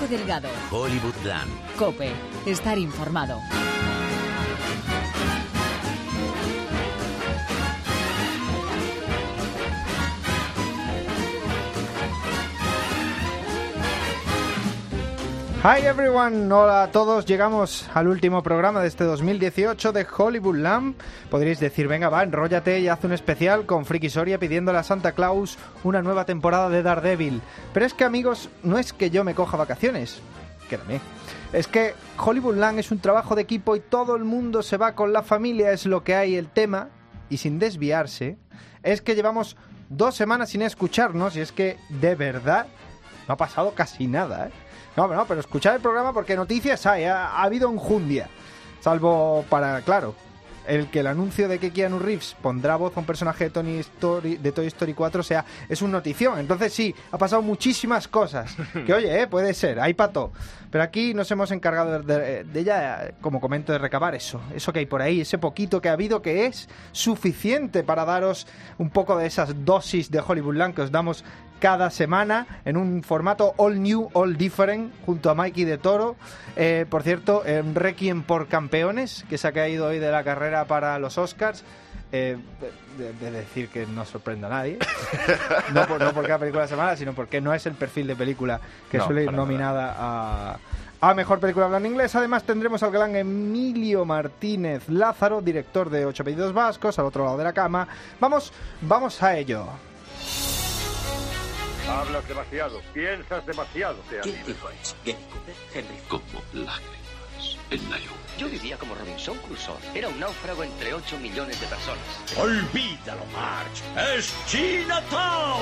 Paco Delgado. Hollywoodland. Cope. Estar informado. Hi everyone, hola a todos, llegamos al último programa de este 2018 de Hollywood Lamp. Podríais decir, venga va, enróllate y haz un especial con Friki Soria pidiéndole a Santa Claus una nueva temporada de Daredevil. Pero es que amigos, no es que yo me coja vacaciones, quédame. Es que Hollywood Lamp es un trabajo de equipo y todo el mundo se va con la familia, es lo que hay el tema. Y sin desviarse, es que llevamos dos semanas sin escucharnos y es que de verdad no ha pasado casi nada, ¿eh? No, no, pero escuchad el programa porque noticias hay, ha, ha habido enjundia. Salvo para, claro, el que el anuncio de que Keanu Reeves pondrá voz a un personaje de, Tony Story, de Toy Story 4 sea, es un notición. Entonces sí, ha pasado muchísimas cosas. Que oye, eh, puede ser, hay pato. Pero aquí nos hemos encargado de, de ella, como comento, de recabar eso. Eso que hay por ahí, ese poquito que ha habido que es suficiente para daros un poco de esas dosis de Hollywoodland que os damos cada semana en un formato all new, all different, junto a Mikey de Toro. Eh, por cierto, en Requiem por Campeones, que se ha caído hoy de la carrera para los Oscars. Eh, de, de decir que no sorprenda a nadie. no, por, no porque la película de semana, sino porque no es el perfil de película que No, suele ir nominada a, a Mejor Película Hablando Inglés. Además tendremos al gran Emilio Martínez Lázaro, director de Ocho Apellidos Vascos, al otro lado de la cama. Vamos, vamos a ello. Hablas demasiado, piensas demasiado. Te. ¿Gary Cooper? Henry. como lágrimas en la lluvia. Yo vivía como Robinson Crusoe. Era un náufrago entre 8 millones de personas. Olvídalo, Marge. Es Chinatown.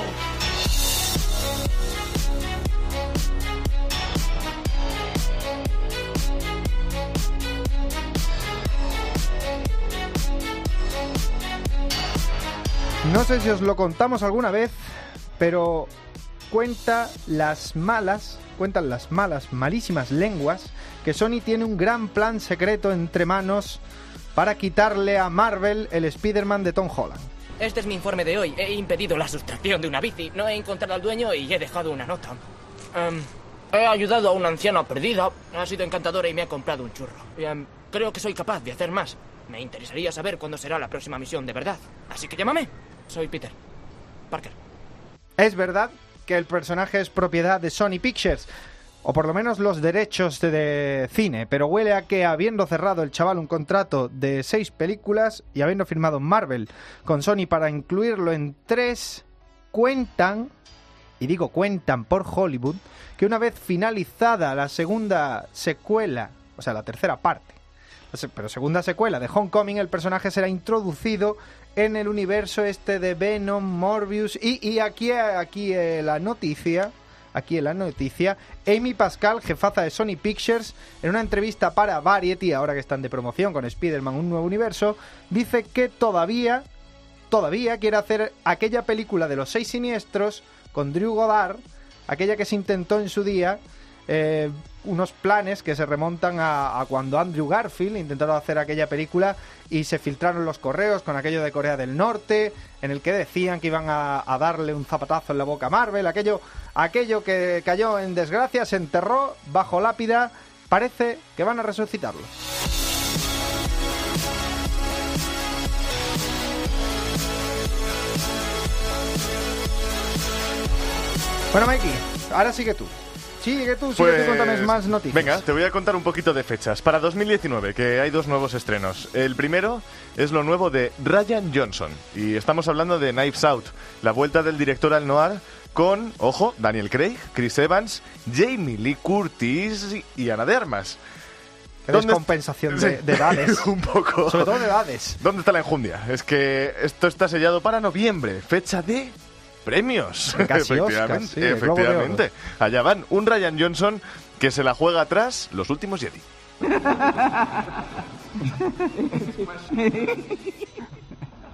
No sé si os lo contamos alguna vez, pero cuenta las malas, cuentan las malas, malísimas lenguas que Sony tiene un gran plan secreto entre manos para quitarle a Marvel el Spider-Man de Tom Holland. Este es mi informe de hoy. He impedido la sustracción de una bici, no he encontrado al dueño y he dejado una nota. Em, he ayudado a una anciana perdida, ha sido encantadora y me ha comprado un churro. Em, creo que soy capaz de hacer más. Me interesaría saber cuándo será la próxima misión de verdad. Así que llámame. Soy Peter. Parker. Es verdad que el personaje es propiedad de Sony Pictures, o por lo menos los derechos de, cine, pero huele a que habiendo cerrado el chaval un contrato de seis películas y habiendo firmado Marvel con Sony para incluirlo en tres, cuentan, y digo cuentan por Hollywood, que una vez finalizada la segunda secuela, o sea, la tercera parte, pero segunda secuela de Homecoming, el personaje será introducido en el universo este de Venom, Morbius y, y aquí, aquí eh, la noticia, aquí en la noticia, Amy Pascal, jefaza de Sony Pictures, en una entrevista para Variety, ahora que están de promoción con Spider-Man, un nuevo universo, dice que todavía, todavía quiere hacer aquella película de los seis siniestros con Drew Goddard, aquella que se intentó en su día, eh, unos planes que se remontan a, cuando Andrew Garfield intentaron hacer aquella película y se filtraron los correos con aquello de Corea del Norte, en el que decían que iban a, a darle un zapatazo en la boca a Marvel, aquello, aquello que cayó en desgracia, se enterró bajo lápida, parece que van a resucitarlo. Bueno, Mikey, ahora sigue tú. Tú, sigue tú, cuéntame más noticias. Pues, Venga, te voy a contar un poquito de fechas. Para 2019, que hay dos nuevos estrenos. El primero es lo nuevo de Ryan Johnson. Y estamos hablando de Knives Out, la vuelta del director al noir con, ojo, Daniel Craig, Chris Evans, Jamie Lee Curtis y- Ana de Armas. ¿Dónde- descompensación de, Sí, de edades. un poco. Sobre todo de edades. ¿Dónde está la enjundia? Es que esto está sellado para noviembre, fecha de premios. Casi efectivamente, sí, efectivamente. Allá van un Ryan Johnson que se la juega atrás los últimos Jedi.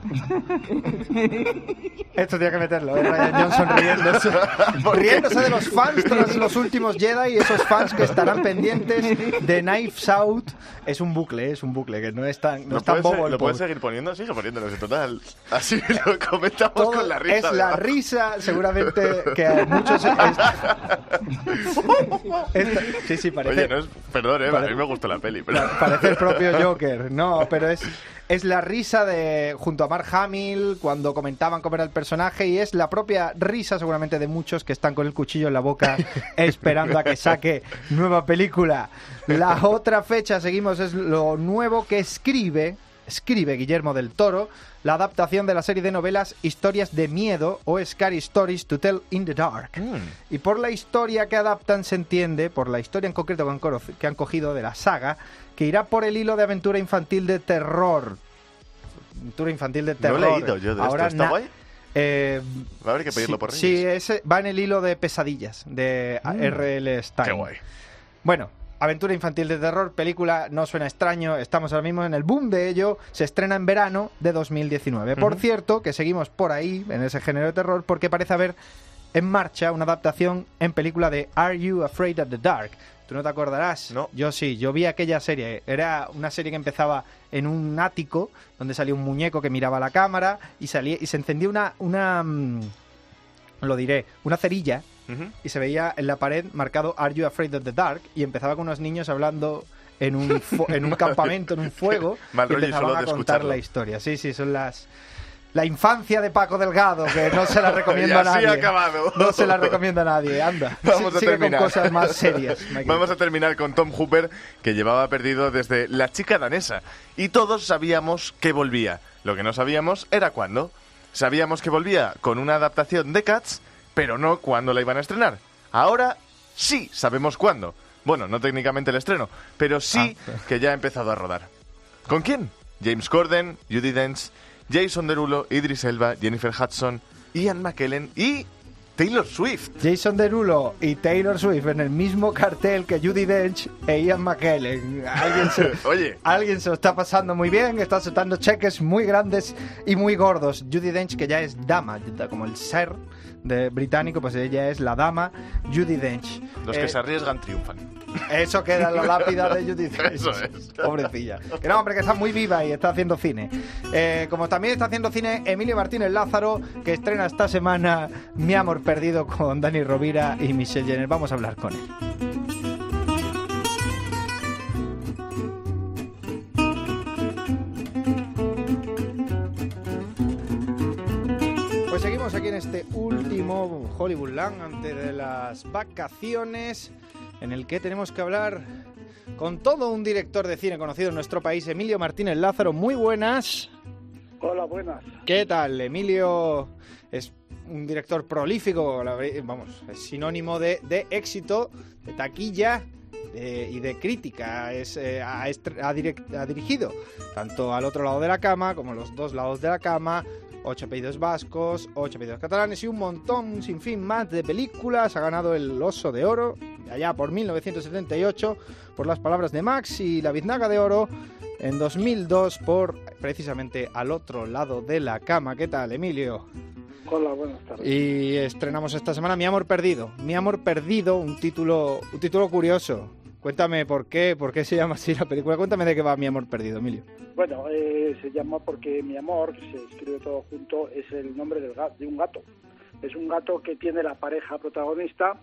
Esto tiene que meterlo, ¿eh? Ryan Johnson riéndose. Riéndose de los fans tras los últimos Jedi y esos fans que estarán pendientes de Knives Out. Es un bucle, ¿eh? es un bucle, que no es tan, no ¿Lo es tan bobo el ¿Lo puedes seguir poniendo? Sigue poniéndolo, en total. Así lo comentamos Todo con la risa. es la risa, seguramente que a muchos... es- Esta- sí, sí, parece... Oye, no es, perdón, eh, a mí me gustó la peli, pero... Parece el propio Joker. No, pero es, es la risa de junto a Mark Hamill cuando comentaban cómo era el personaje y es la propia risa seguramente de muchos que están con el cuchillo en la boca esperando a que saque nueva película. La otra fecha, seguimos, es lo nuevo que escribe, escribe Guillermo del Toro, la adaptación de la serie de novelas Historias de Miedo o Scary Stories to Tell in the Dark. Y por la historia que adaptan se entiende, por la historia en concreto que han, coro- que han cogido de la saga, que irá por el hilo de aventura infantil de terror. Aventura infantil de No he terror. leído yo de esto. ¿Está? Eh, Va a haber que pedirlo sí, por Sí, Reyes. ese va en el hilo de pesadillas de R.L. Stein. Qué guay. Bueno, aventura infantil de terror, película, no suena extraño, estamos ahora mismo en el boom de ello, se estrena en verano de 2019. Por cierto, que seguimos por ahí, en ese género de terror, porque parece haber en marcha una adaptación en película de Are You Afraid of the Dark? ¿Tú no te acordarás? No. Yo sí, yo vi aquella serie. Era una serie que empezaba en un ático donde salía un muñeco que miraba la cámara y salía y se encendía una una mm, lo diré, una cerilla Ujú. y se veía en la pared marcado Are You Afraid of the Dark y empezaba con unos niños hablando en un en un campamento, en un fuego Mal y y empezaban solo a contar escucharlo. la historia. Sí, sí, son las la infancia de Paco Delgado, que no se la recomiendo Y a nadie. acabado. No se la recomiendo a nadie, anda. Vamos a Sigue terminar. con cosas más serias. Mikey. Vamos a terminar con Tom Hooper, que llevaba perdido desde La chica danesa. Y todos sabíamos que volvía. Lo que no sabíamos era cuándo. Sabíamos que volvía con una adaptación de Cats, pero no cuándo la iban a estrenar. Ahora sí sabemos cuándo. Bueno, no técnicamente el estreno, pero sí Ah. que ya ha empezado a rodar. ¿Con quién? James Corden, Judy Dench, Jason Derulo, Idris Elba, Jennifer Hudson, Ian McKellen y Taylor Swift. Jason Derulo y Taylor Swift en el mismo cartel que Judy Dench e Ian McKellen. Alguien se, Oye. alguien se lo está pasando muy bien, está soltando cheques muy grandes y muy gordos. Judy Dench, que ya es dama, como el ser de británico, pues ella es la dama Judy Dench. Los Eh, que se arriesgan triunfan. Eso queda en la lápida de Judy Dench. Eso es. Pobrecilla. Que no, hombre, que está muy viva y está haciendo cine. Eh, como también está haciendo cine Emilio Martínez Lázaro, que estrena esta semana Mi Amor Perdido con Dani Rovira y Michelle Jenner. Vamos a hablar con él. Último Hollywoodland antes de las vacaciones, en el que tenemos que hablar con todo un director de cine conocido en nuestro país, Emilio Martínez Lázaro. Muy buenas. Hola, buenas. ¿Qué tal? Emilio es un director prolífico, vamos, es sinónimo de, de éxito, de taquilla y de crítica. Es, eh, ha, estre- ha direct- ha dirigido tanto al otro lado de la cama como los dos lados de la cama. Ocho apellidos vascos, ocho apellidos catalanes y un montón, un sinfín más de películas. Ha ganado el Oso de Oro, allá por 1978, por las palabras de Max y la Biznaga de Oro en 2002 por precisamente al otro lado de la cama. ¿Qué tal, Emilio? Hola, buenas tardes. Y estrenamos esta semana Mi amor perdido. Mi amor perdido, un título, un título curioso. Cuéntame por qué, por qué se llama así la película. Cuéntame de qué va Mi amor perdido, Emilio. Bueno, eh, se llama porque mi amor, se escribe todo junto, es el nombre del ga- de un gato. Es un gato que tiene la pareja protagonista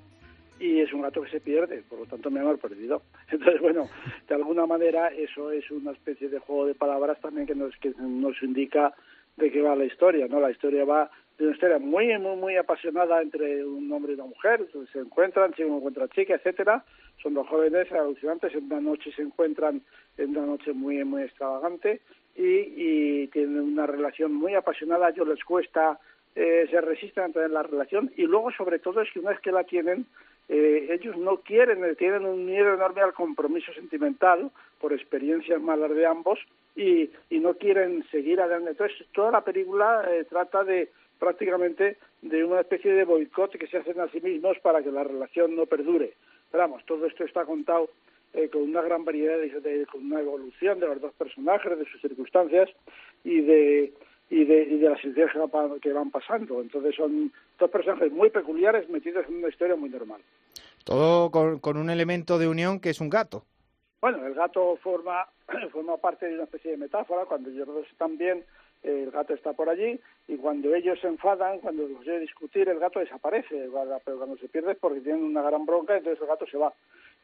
y es un gato que se pierde, por lo tanto mi amor perdido. Entonces, bueno, de alguna manera eso es una especie de juego de palabras también que nos, que nos indica de qué va la historia, ¿no? La historia va de una historia muy, muy, muy apasionada entre un hombre y una mujer, se encuentran, chico encuentra chica, etcétera, son dos jóvenes alucinantes, en una noche se encuentran en una noche muy, muy extravagante y, y tienen una relación muy apasionada, a ellos les cuesta, eh, se resisten a tener la relación y luego sobre todo es que una vez que la tienen, eh, ellos no quieren, eh, tienen un miedo enorme al compromiso sentimental por experiencias malas de ambos y, y no quieren seguir adelante. Entonces, toda la película eh, trata de prácticamente de una especie de boicot que se hacen a sí mismos para que la relación no perdure. Pero vamos, todo esto está contado eh, con una gran variedad, de, de- con una evolución de los dos personajes, de sus circunstancias y de y de, y de las van, que van pasando. Entonces son dos personajes muy peculiares metidos en una historia muy normal. Todo con, con un elemento de unión que es un gato. Bueno, el gato forma, forma parte de una especie de metáfora. Cuando ellos dos están bien, el gato está por allí y cuando ellos se enfadan, cuando los oye discutir, el gato desaparece, pero cuando se pierde es porque tienen una gran bronca, entonces el gato se va.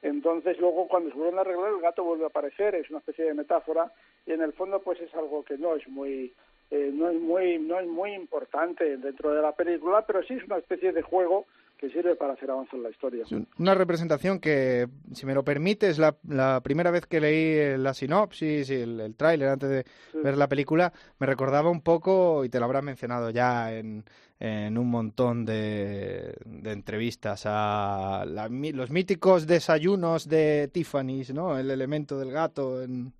Entonces luego cuando se vuelven a arreglar el gato vuelve a aparecer, es una especie de metáfora y en el fondo pues es algo que no es muy eh, no es muy no es muy importante dentro de la película, pero sí es una especie de juego que sirve para hacer avanzar la historia. Una representación que, si me lo permites, la, la primera vez que leí la sinopsis y el, el tráiler antes de ver la película, me recordaba un poco, y te lo habrás mencionado ya en, en un montón de, de entrevistas, a la, los míticos desayunos de Tiffany's, ¿no? El elemento del gato, en,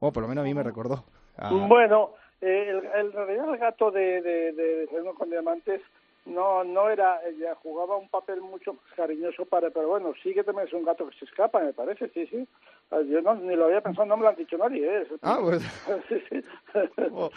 o por lo menos a mí me recordó. A... Bueno, eh, el, el, en realidad el gato de, de, con Diamantes no no era ella jugaba un papel mucho más cariñoso para pero bueno sí que también es un gato que se escapa me parece sí sí yo no ni lo había pensado no me lo han dicho nadie ¿eh? ah pues sí sí oh.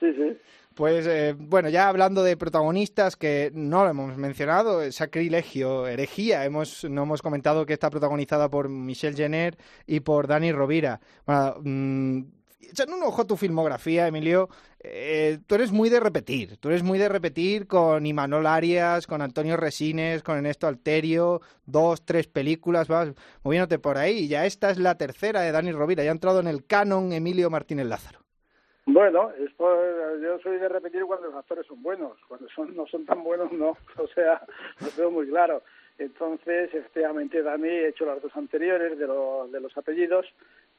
sí sí pues eh, bueno, ya hablando de protagonistas que no lo hemos mencionado, sacrilegio, herejía, hemos, no hemos comentado que está protagonizada por Michelle Jenner y por Dani Rovira. Bueno, mmm, echando un ojo a tu filmografía, Emilio, eh, tú eres muy de repetir. Tú eres muy de repetir con Imanol Arias, con Antonio Resines, con Ernesto Alterio, dos, tres películas, vas moviéndote por ahí. Ya esta es la tercera de Dani Rovira, ya ha entrado en el canon Emilio Martínez Lázaro. Bueno, yo soy de repetir cuando los actores son buenos, cuando son no son tan buenos no, o sea, lo tengo muy claro. Entonces, efectivamente, Dani he hecho las dos anteriores de, lo, de los apellidos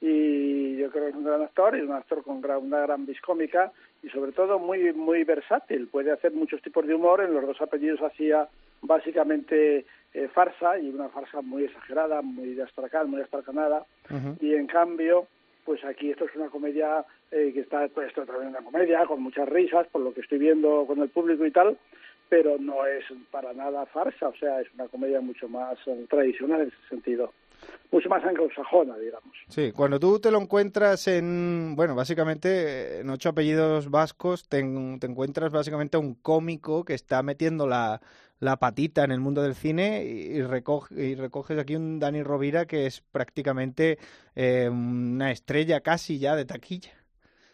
y yo creo que es un gran actor, y un actor con gran, una gran vis cómica y sobre todo muy muy versátil, puede hacer muchos tipos de humor, en los dos apellidos hacía básicamente eh, farsa y una farsa muy exagerada, muy astracada, muy astracanada uh -huh. y en cambio pues aquí esto es una comedia eh, que está pues esto también una comedia con muchas risas por lo que estoy viendo con el público y tal pero no es para nada farsa, o sea, es una comedia mucho más eh, tradicional en ese sentido mucho más anglosajona, digamos. Sí, cuando tú te lo encuentras en, bueno, básicamente en ocho apellidos vascos, te, te encuentras básicamente un cómico que está metiendo la, la patita en el mundo del cine y, recoge, y recoges aquí un Dani Rovira que es prácticamente eh, una estrella casi ya de taquilla.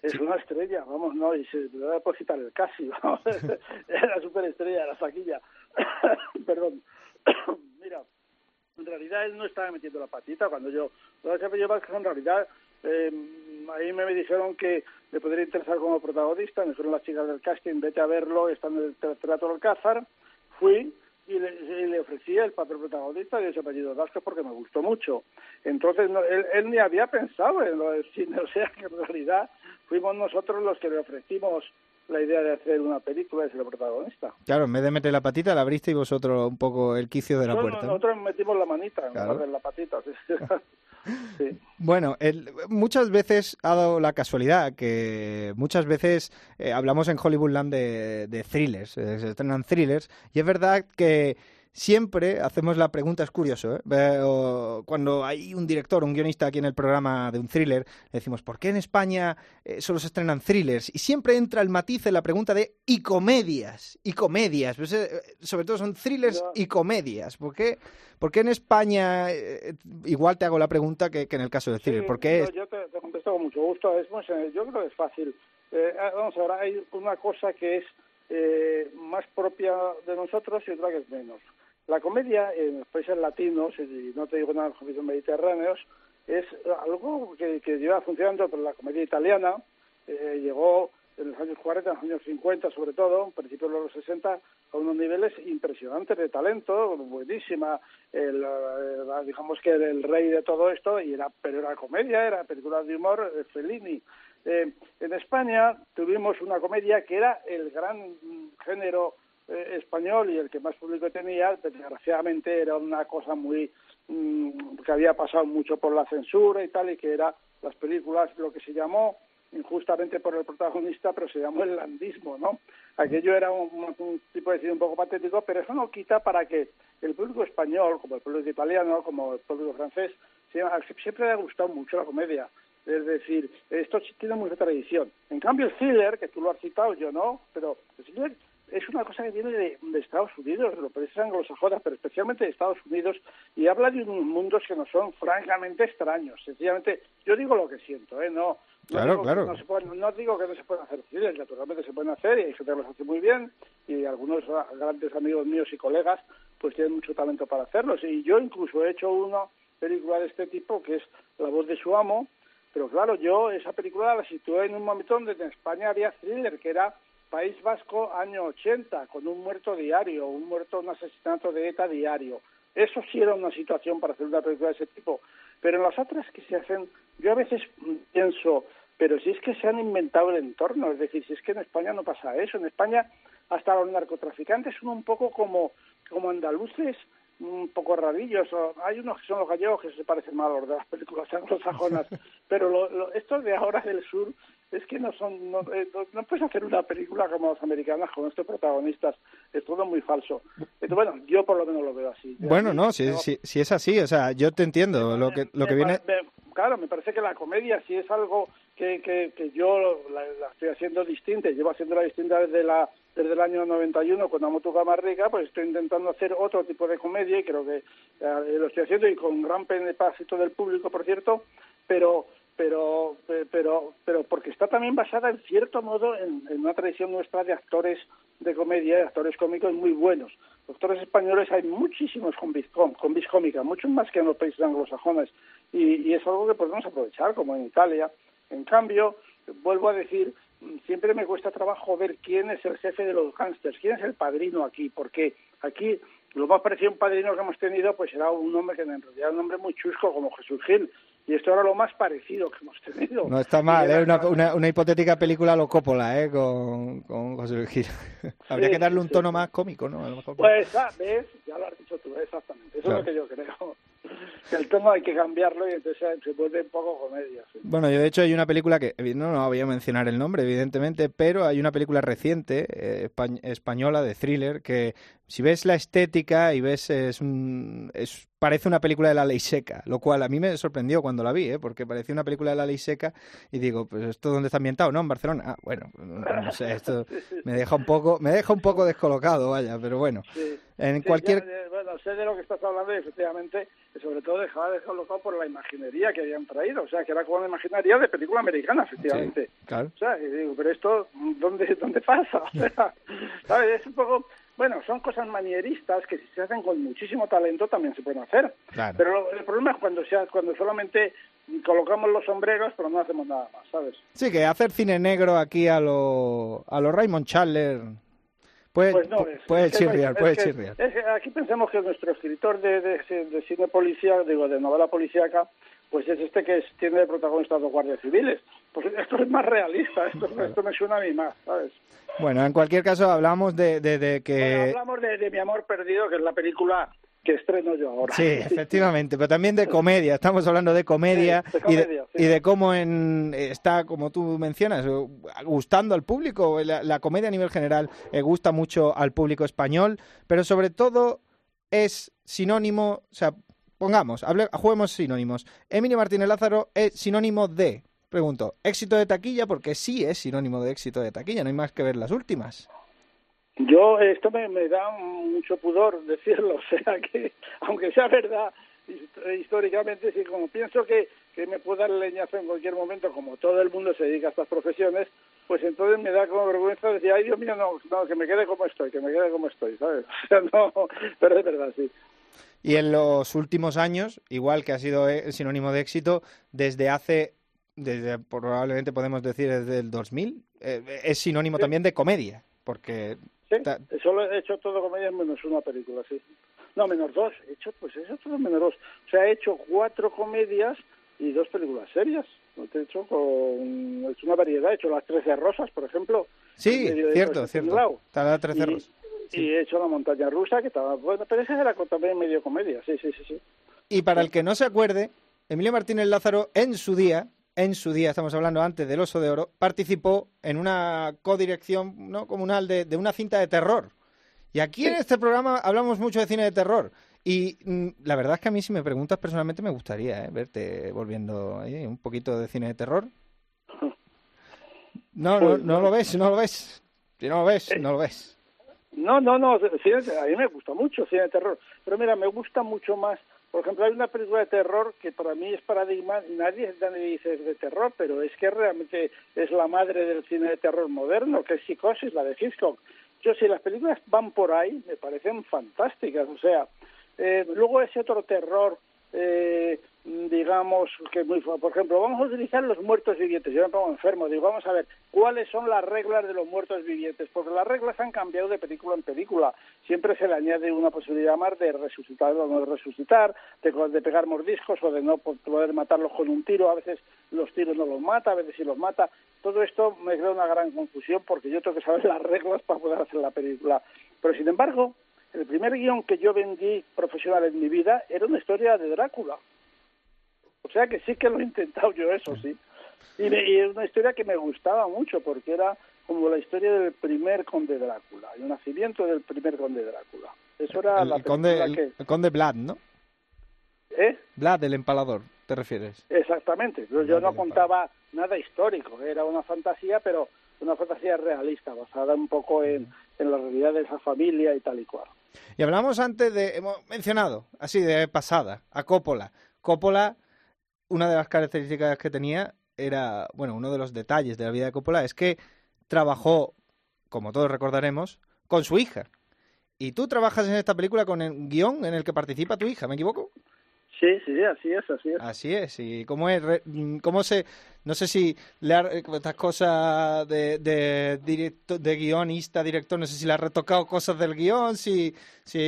Es una estrella, vamos, no, y se le va a depositar el casi, vamos, es la superestrella de la taquilla. Perdón. Mira, en realidad él no estaba metiendo la patita cuando yo yo en realidad eh, ahí me dijeron que me podría interesar como protagonista me fueron las chicas del casting vete a verlo estando en el Teatro Alcázar fui y le, y le ofrecía el papel protagonista de ese apellido Vázquez porque me gustó mucho entonces no, él, él ni había pensado en lo del cine o sea que en realidad fuimos nosotros los que le ofrecimos la idea de hacer una película es el protagonista. Claro, en vez de meter la patita, la abristeis vosotros un poco el quicio de la puerta. No, nosotros metimos la manita en Claro. lugar de la patita. Sí. Bueno, el- muchas veces ha dado la casualidad que muchas veces eh, hablamos en Hollywoodland de, de thrillers, eh, se estrenan thrillers, y es verdad que siempre hacemos la pregunta, es curioso, ¿eh? Cuando hay un director, un guionista aquí en el programa de un thriller, le decimos, ¿por qué en España eh, solo se estrenan thrillers? Y siempre entra el matiz en la pregunta de y comedias, y comedias, Pues, eh, sobre todo son thrillers y comedias. ¿Por qué, por qué en España, eh, igual te hago la pregunta que, que en el caso del thriller, Sí, ¿por qué yo, es- yo te, te contesto con mucho gusto. Es muy yo creo que es fácil. Eh, ah, vamos ahora, hay una cosa que es eh, más propia de nosotros y otra que es menos. La comedia en los países latinos, y no te digo nada en los países mediterráneos, es algo que, que lleva funcionando, pero la comedia italiana eh, llegó en los años 40, en los años 50 sobre todo, principios de los 60, a unos niveles impresionantes de talento, buenísima, el, eh, digamos que era el rey de todo esto, y era, pero era comedia, era película de humor, eh, Fellini. Eh, en España tuvimos una comedia que era el gran género eh, español y el que más público tenía, desgraciadamente era una cosa muy mm, que había pasado mucho por la censura y tal, y que era las películas, lo que se llamó injustamente por el protagonista, pero se llamó el landismo, ¿no? Aquello era un, tipo de cine un poco patético, pero eso no quita para que el público español, como el público italiano, como el público francés, siempre le ha gustado mucho la comedia. Es decir, esto tiene mucha tradición. En cambio, el thriller, que tú lo has citado, yo no, pero el thriller es una cosa que viene de, de Estados Unidos, de los países anglosajones, pero especialmente de Estados Unidos, y habla de unos mundos que nos son francamente extraños. Sencillamente, yo digo lo que siento, ¿eh? No, Claro, claro. no se pueden- no digo que no se pueden hacer thrillers, naturalmente se pueden hacer y hay gente que los hace muy bien y algunos grandes amigos míos y colegas pues tienen mucho talento para hacerlos. Y yo incluso he hecho una película de este tipo que es La voz de su amo, pero claro, yo esa película la situé en un momento donde en España había thriller, que era País Vasco año 80, con un muerto diario, un muerto, un asesinato de ETA diario. Eso sí era una situación para hacer una película de ese tipo. Pero en las otras que se hacen, yo a veces pienso, pero si es que se han inventado el entorno, es decir, si es que en España no pasa eso, en España hasta los narcotraficantes son un poco como, como andaluces, un poco rarillos. Hay unos que son los gallegos que se parecen más a los de las películas anglosajonas, pero lo, lo- estos de ahora del sur es que no son, no, eh, no- no puedes hacer una película como las americanas con estos protagonistas, es todo muy falso. Entonces, bueno, yo por lo menos lo veo así. Bueno, no, si, si, si es así, o sea, yo te entiendo. Lo que, lo que viene. claro, me parece que la comedia si es algo que, que, que yo la, la estoy haciendo distinta, llevo haciéndola distinta desde la desde el año 91 con Amo tu cama rica, pues estoy intentando hacer otro tipo de comedia y creo que eh, lo estoy haciendo y con gran beneplácito del público, por cierto, pero pero pe- pero pero porque está también basada en cierto modo en, una tradición nuestra de actores de comedia, de actores cómicos muy buenos. Los actores españoles hay muchísimos con vis, con, con vis cómica, muchos más que en los países anglosajones, y, es algo que podemos aprovechar, como en Italia. En cambio, vuelvo a decir, siempre me cuesta trabajo ver quién es el jefe de los gángsters, quién es el padrino aquí, porque aquí lo más parecido a un padrino que hemos tenido pues era un hombre que en realidad era un hombre muy chusco como Jesús Gil, y esto era lo más parecido que hemos tenido. No está mal, era- ¿eh? una, una, una hipotética película lo Coppola, ¿eh? Con, con José Luis Gil. Habría Sí, que darle un sí, tono sí. más cómico, ¿no? A lo mejor. Pues, ah, ¿ves? Ya lo has dicho tú, exactamente. Eso Claro. es lo que yo creo. Que el tono hay que cambiarlo y entonces se vuelve un poco comedia. Bueno, yo de hecho hay una película que, evi- no, no voy a mencionar el nombre, evidentemente, pero hay una película reciente, eh, espa- española, de thriller, que si ves la estética y ves, es un, es, parece una película de la ley seca, lo cual a mí me sorprendió cuando la vi, ¿eh? porque parecía una película de la ley seca y digo, pues esto dónde está ambientado, ¿no? En Barcelona. Ah, bueno, no, sé, esto me deja un poco, me deja un poco descolocado, vaya, pero bueno. Sí. En Sí, cualquier... ya, eh, bueno, sé de lo que estás hablando y efectivamente, sobre todo dejaba descolocado por la imaginería que habían traído. O sea, que era como una imaginería de película americana, efectivamente. Sí, claro. O sea, y digo, pero esto, ¿dónde, dónde pasa? O sea, ¿sabes? Es un poco... Bueno, son cosas manieristas que si se hacen con muchísimo talento también se pueden hacer. Claro. Pero el problema es cuando, sea, cuando solamente colocamos los sombreros pero no hacemos nada más, ¿sabes? Sí, que hacer cine negro aquí a lo, a lo Raymond Chandler puede, Pues no, es, puede es que no es- chirriar, que- que aquí pensamos que nuestro escritor de, de, de cine policía, digo, de novela policíaca, pues es este que es- tiene de protagonista a dos guardias civiles. Pues esto es más realista, esto, esto me suena a mí más, ¿sabes? Bueno, en cualquier caso hablamos de, de, de que... Bueno, hablamos de, de Mi Amor Perdido, que es la película que estreno yo ahora. Sí, efectivamente, pero también de comedia. Estamos hablando de comedia, Sí, de y, de, comedia, sí. y de cómo en, está, como tú mencionas, gustando al público. La, la comedia a nivel general eh, gusta mucho al público español, pero sobre todo es sinónimo, o sea, pongamos, hable- juguemos sinónimos. Emilio Martínez Lázaro es sinónimo de, pregunto, éxito de taquilla, porque sí es sinónimo de éxito de taquilla, no hay más que ver las últimas. Yo, esto me, me da mucho pudor decirlo, o sea que, aunque sea verdad, hist- históricamente, sí, como pienso que, que me puedo dar leñazo en cualquier momento, como todo el mundo se dedica a estas profesiones, pues entonces me da como vergüenza decir, ay Dios mío, no, no, que me quede como estoy, que me quede como estoy, ¿sabes? O sea, no, pero es verdad, sí. Y en los últimos años, igual que ha sido eh, sinónimo de éxito, desde hace, desde probablemente podemos decir desde el 2000, eh, es sinónimo Sí. también de comedia, porque Sí, Ta- solo he hecho todo comedias menos una película, sí. No, menos dos. He hecho, pues he hecho todo menos dos. O sea, he hecho cuatro comedias y dos películas serias. He hecho con... Es una variedad. He hecho Las Trece Rosas, por ejemplo. sí, cierto, cierto. Está 13 Y, Rosas. Y he hecho La Montaña Rusa, que estaba... Bueno, pero esa era también medio comedia. Sí, sí, sí, sí. Y para el que no se acuerde, Emilio Martínez Lázaro en su día, en su día, estamos hablando antes del Oso de Oro, participó en una codirección no comunal de, de una cinta de terror. Y aquí en este programa hablamos mucho de cine de terror. Y mm, la verdad es que a mí, si me preguntas personalmente, me gustaría ¿eh? verte volviendo ahí, un poquito de cine de terror. No, no, Pues, no lo ves, no lo ves. Si no lo ves, no lo ves. No, no, no, cine- a mí me gusta mucho cine de terror, pero mira, me gusta mucho más, por ejemplo, hay una película de terror que para mí es paradigma, nadie, nadie dice es de terror, pero es que realmente es la madre del cine de terror moderno, que es Psicosis, la de Hitchcock. Yo, si las películas van por ahí, me parecen fantásticas, o sea, eh, luego ese otro terror, eh, digamos, que muy, por ejemplo, vamos a utilizar los muertos vivientes. Yo me pongo enfermo, digo, vamos a ver, ¿cuáles son las reglas de los muertos vivientes? Porque las reglas han cambiado de película en película. Siempre se le añade una posibilidad más de resucitar o no resucitar, de, de pegar mordiscos o de no po- poder matarlos con un tiro. A veces los tiros no los mata, a veces sí los mata. Todo esto me crea una gran confusión porque yo tengo que saber las reglas para poder hacer la película. Pero sin embargo, el primer guion que yo vendí profesional en mi vida era una historia de Drácula. O sea que sí que lo he intentado yo eso, sí. Y, me- y es una historia que me gustaba mucho porque era como la historia del primer conde Drácula, el nacimiento del primer conde Drácula. Eso era la conde, el, que... el conde Vlad, ¿no? ¿Eh? Vlad, el empalador, ¿te refieres? Exactamente. Yo, yo no contaba nada histórico, era una fantasía, pero una fantasía realista, basada un poco en, en la realidad de esa familia y tal y cual. Y hablamos antes de, hemos mencionado, así de pasada, a Coppola. Coppola, una de las características que tenía era, bueno, uno de los detalles de la vida de Coppola es que trabajó, como todos recordaremos, con su hija. Y tú trabajas en esta película con el guion en el que participa tu hija, ¿me equivoco? Sí, sí, así es, así es. Así es, y cómo es, mm, cómo se, no sé si le ha- eh, estas cosas de, de, directo, de guionista, director, no sé si le ha retocado cosas del guion, si, si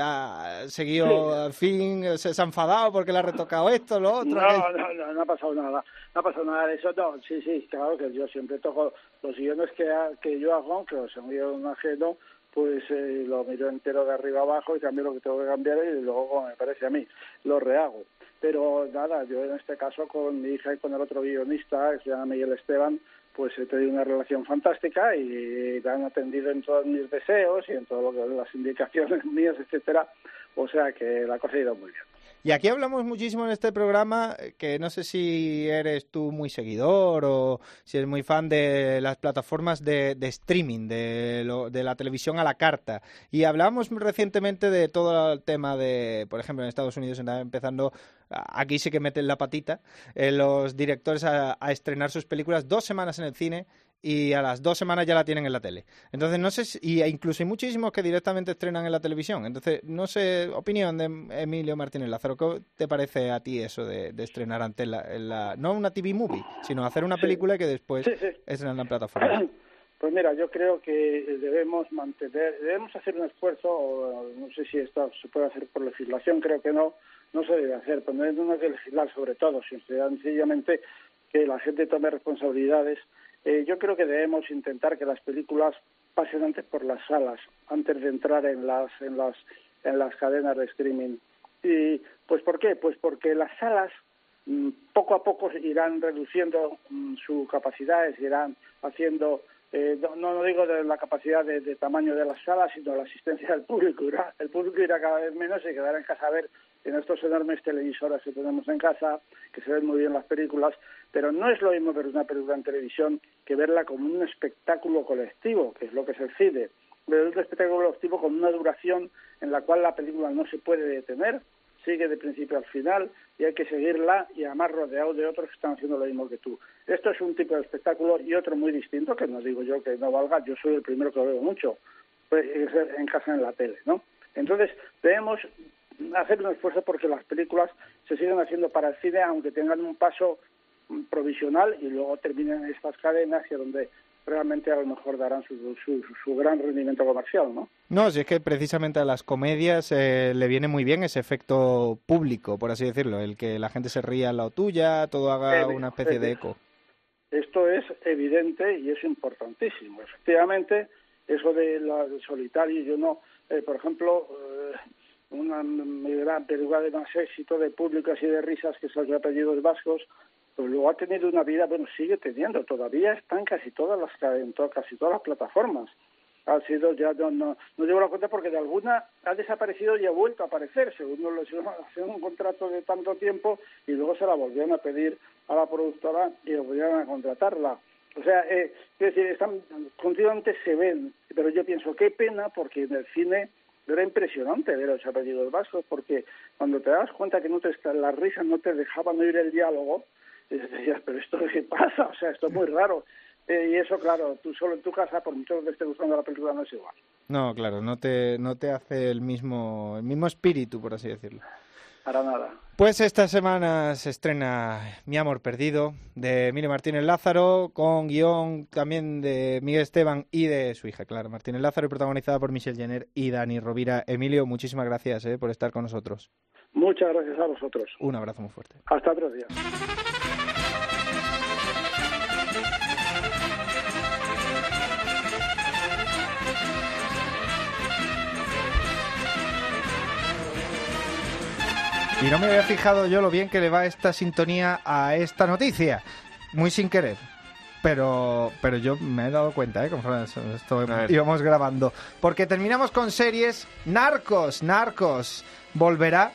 ha seguido al fin, se, se ha enfadado porque le ha retocado esto, lo otro. No, no, no, no ha pasado nada. No ha pasado nada de eso. No, sí, sí, claro que yo siempre toco los guiones que, que yo hago, aunque los un guion ajeno, pues eh, lo miro entero de arriba abajo y cambio lo que tengo que cambiar y luego, como me parece a mí, lo rehago. Pero nada, yo en este caso con mi hija y con el otro guionista, que se llama Miguel Esteban, pues he tenido una relación fantástica y han atendido en todos mis deseos y en todo lo que las indicaciones mías, etcétera. O sea que la cosa ha ido muy bien. Y aquí hablamos muchísimo en este programa, que no sé si eres tú muy seguidor o si eres muy fan de las plataformas de, streaming, de, lo- de la televisión a la carta. Y hablamos recientemente de todo el tema de, por ejemplo, en Estados Unidos empezando, aquí sí que meten la patita, eh, los directores a estrenar sus películas dos semanas en el cine y a las dos semanas ya la tienen en la tele. Entonces, no sé, si, y incluso hay muchísimos que directamente estrenan en la televisión. Entonces, no sé, opinión de Emilio Martínez Lázaro, ¿qué te parece a ti eso de, de estrenar antes la, en la- no una TV movie, sino hacer una Sí. película que después Sí, sí. estrenar en plataforma? Pues mira, yo creo que debemos mantener, debemos hacer un esfuerzo, o no sé si esto se puede hacer por legislación, creo que no, no se debe hacer, pero no hay que legislar sobre todo, sino sencillamente que la gente tome responsabilidades. Eh, yo creo que debemos intentar que las películas pasen antes por las salas, antes de entrar en las, en las, en las cadenas de streaming. Y, pues, ¿por qué? Pues porque las salas mm, poco a poco irán reduciendo mm, su capacidad, irán haciendo, eh, no, no digo de la capacidad de, de tamaño de las salas, sino la asistencia del público. Irá, el público irá cada vez menos y quedará en casa a ver en estos enormes televisores que tenemos en casa, que se ven muy bien las películas, pero no es lo mismo ver una película en televisión que verla como un espectáculo colectivo, que es lo que es el cine. Ver un espectáculo colectivo con una duración en la cual la película no se puede detener, sigue de principio al final y hay que seguirla y además rodeado de otros que están haciendo lo mismo que tú. Esto es un tipo de espectáculo y otro muy distinto, que no digo yo que no valga, yo soy el primero que lo veo mucho, pues, es en casa en la tele, ¿no? Entonces, debemos hacer un esfuerzo porque las películas se sigan haciendo para el cine, aunque tengan un paso provisional y luego terminen en estas cadenas y donde realmente a lo mejor darán su, su, su gran rendimiento comercial, ¿no? No, si es que precisamente a las comedias eh, le viene muy bien ese efecto público, por así decirlo, el que la gente se ría al lado tuya, todo haga una especie de eco. Esto es evidente y es importantísimo. Efectivamente, eso de la del solitario, yo no, eh, por ejemplo, eh, una gran película de más éxito de públicas y de risas que son los apellidos vascos, pues luego ha tenido una vida, bueno, sigue teniendo, todavía está en casi todas las en to- casi todas las plataformas. ha sido ya no, no, no llevo la cuenta porque de alguna ha desaparecido y ha vuelto a aparecer según lo hicieron un contrato de tanto tiempo y luego se la volvieron a pedir a la productora y volvieron a contratarla o sea eh, es decir están continuamente se ven pero yo pienso qué pena porque en el cine era impresionante ver a los apellidos vascos porque cuando te das cuenta que no te las risas no te dejaban oír el diálogo y decías pero esto qué pasa o sea esto es muy raro eh, y eso, claro, tú solo en tu casa, por mucho que esté gustando la película, no es igual. No, claro, no te, no te hace el mismo, el mismo espíritu, por así decirlo. Para nada. Pues esta semana se estrena Mi Amor Perdido, de Emilio Martínez Lázaro, con guion también de Miguel Esteban y de su hija, Clara Martínez Lázaro, y protagonizada por Michelle Jenner y Dani Rovira. Emilio, muchísimas gracias eh, por estar con nosotros. Muchas gracias a vosotros. Un abrazo muy fuerte. Hasta otro día. Y no me había fijado yo lo bien que le va esta sintonía a esta noticia. Muy sin querer. Pero, pero yo me he dado cuenta, ¿eh? Conforme esto íbamos grabando. Porque terminamos con series. Narcos, Narcos. Volverá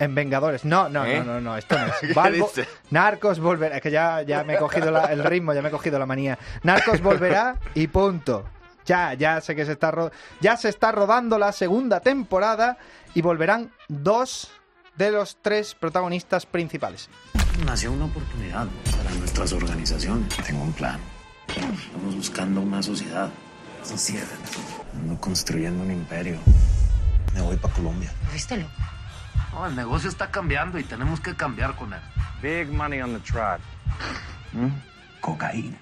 en Vengadores. No, no, ¿Eh? no, no, no, esto no es. Valvo-? Narcos volverá. Es que ya, ya me he cogido la- el ritmo, ya me he cogido la manía. Narcos volverá y punto. Ya, ya sé que se está ya se está rodando la segunda temporada y volverán dos de los tres protagonistas principales. Nació una oportunidad para nuestras organizaciones. Tengo un plan. Estamos buscando una sociedad. No cierren. Ando construyendo un imperio. Me voy para Colombia. ¿Viste loco? No, el negocio está cambiando y tenemos que cambiar con él. Big money on the trot. Cocaína.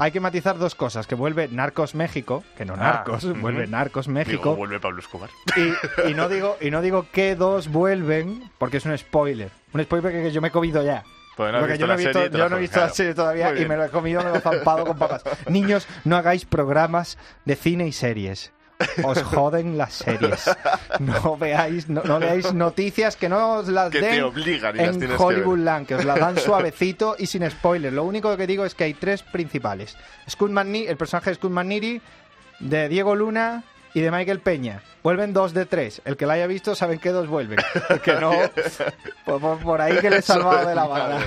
Hay que matizar dos cosas, que vuelve Narcos México, que no Narcos, ujú. vuelve Narcos Digo, México. vuelve Pablo Escobar. Y, y no digo y no digo que dos vuelven porque es un spoiler. Un spoiler que yo me he comido ya. Pues no Porque visto yo no he visto, yo no he visto la serie todavía y me lo he comido, me lo he zampado con papas. Niños, no hagáis programas de cine y series. Os joden las series. No veáis, no, no leáis noticias que no os las Que te den obligan y las en que Hollywood ver. Land, que os la dan suavecito y sin spoiler. Lo único que digo es que hay tres principales. McNeely, el personaje de McNeely, de Diego Luna y de Michael Peña. Vuelven dos de tres. El que la haya visto saben que dos vuelven. El que no, por, por- por ahí que le he salvado de la bala.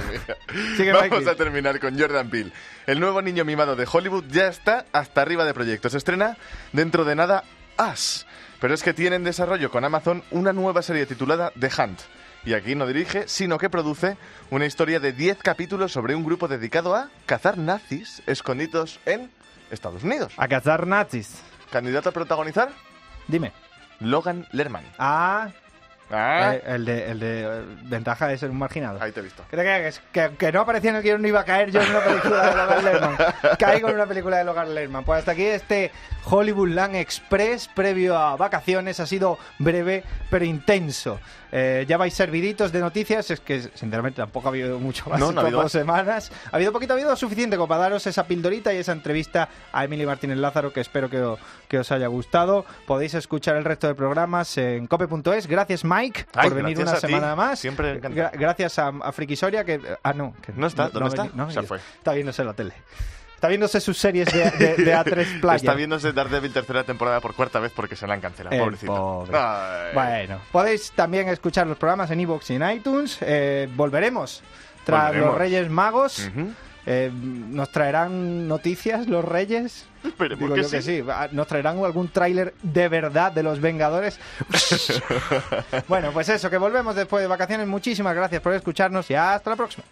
Vamos a terminar con Jordan Peele. El nuevo niño mimado de Hollywood ya está hasta arriba de proyectos. Se estrena dentro de nada Us. Pero es que tiene en desarrollo con Amazon una nueva serie titulada The Hunt. Y aquí no dirige, sino que produce una historia de 10 capítulos sobre un grupo dedicado a cazar nazis escondidos en Estados Unidos. A cazar nazis. ¿Candidato a protagonizar? Dime. Logan Lerman. Ah, Ah, eh, el de, el de eh, ventaja de ser un marginado. ahí te he visto. ¿Qué te crees? Que, que no aparecía en el guion, no iba a caer yo en una película de Logan Lerman. Caigo en una película de Logan Lerman. Pues hasta aquí este Hollywood Land Express previo a vacaciones. Ha sido breve, pero intenso. Eh, ya vais serviditos de noticias. Es que, sinceramente, tampoco ha habido mucho más No, en no ha habido dos semanas. Ha habido poquito, ha habido suficiente como para daros esa pildorita y esa entrevista a Emily Martínez Lázaro, que espero que, o- que os haya gustado. Podéis escuchar el resto de programas en cope.es. Gracias, Mike, Ay, por venir una ti. semana más. Siempre encantado. Gra- gracias a, a Frikisoria, que... Ah, no. Que No está, ¿dónde está? venido- ha Se fue. Está viéndose la tele. Está viéndose sus series de, de- de A3 Playa. Está viéndose Daredevil tercera temporada por cuarta vez porque se la han cancelado. El Pobrecito. pobre. Bueno, podéis también escuchar los programas en iVoox y en iTunes. Eh, volveremos tras Volveremos. los Reyes Magos. Eh, ¿Nos traerán noticias los Reyes? Esperemos Digo que yo que sí. sí. Ah, ¿Nos traerán algún tráiler de verdad de los Vengadores? bueno, pues eso, que volvemos después de vacaciones. Muchísimas gracias por escucharnos y hasta la próxima.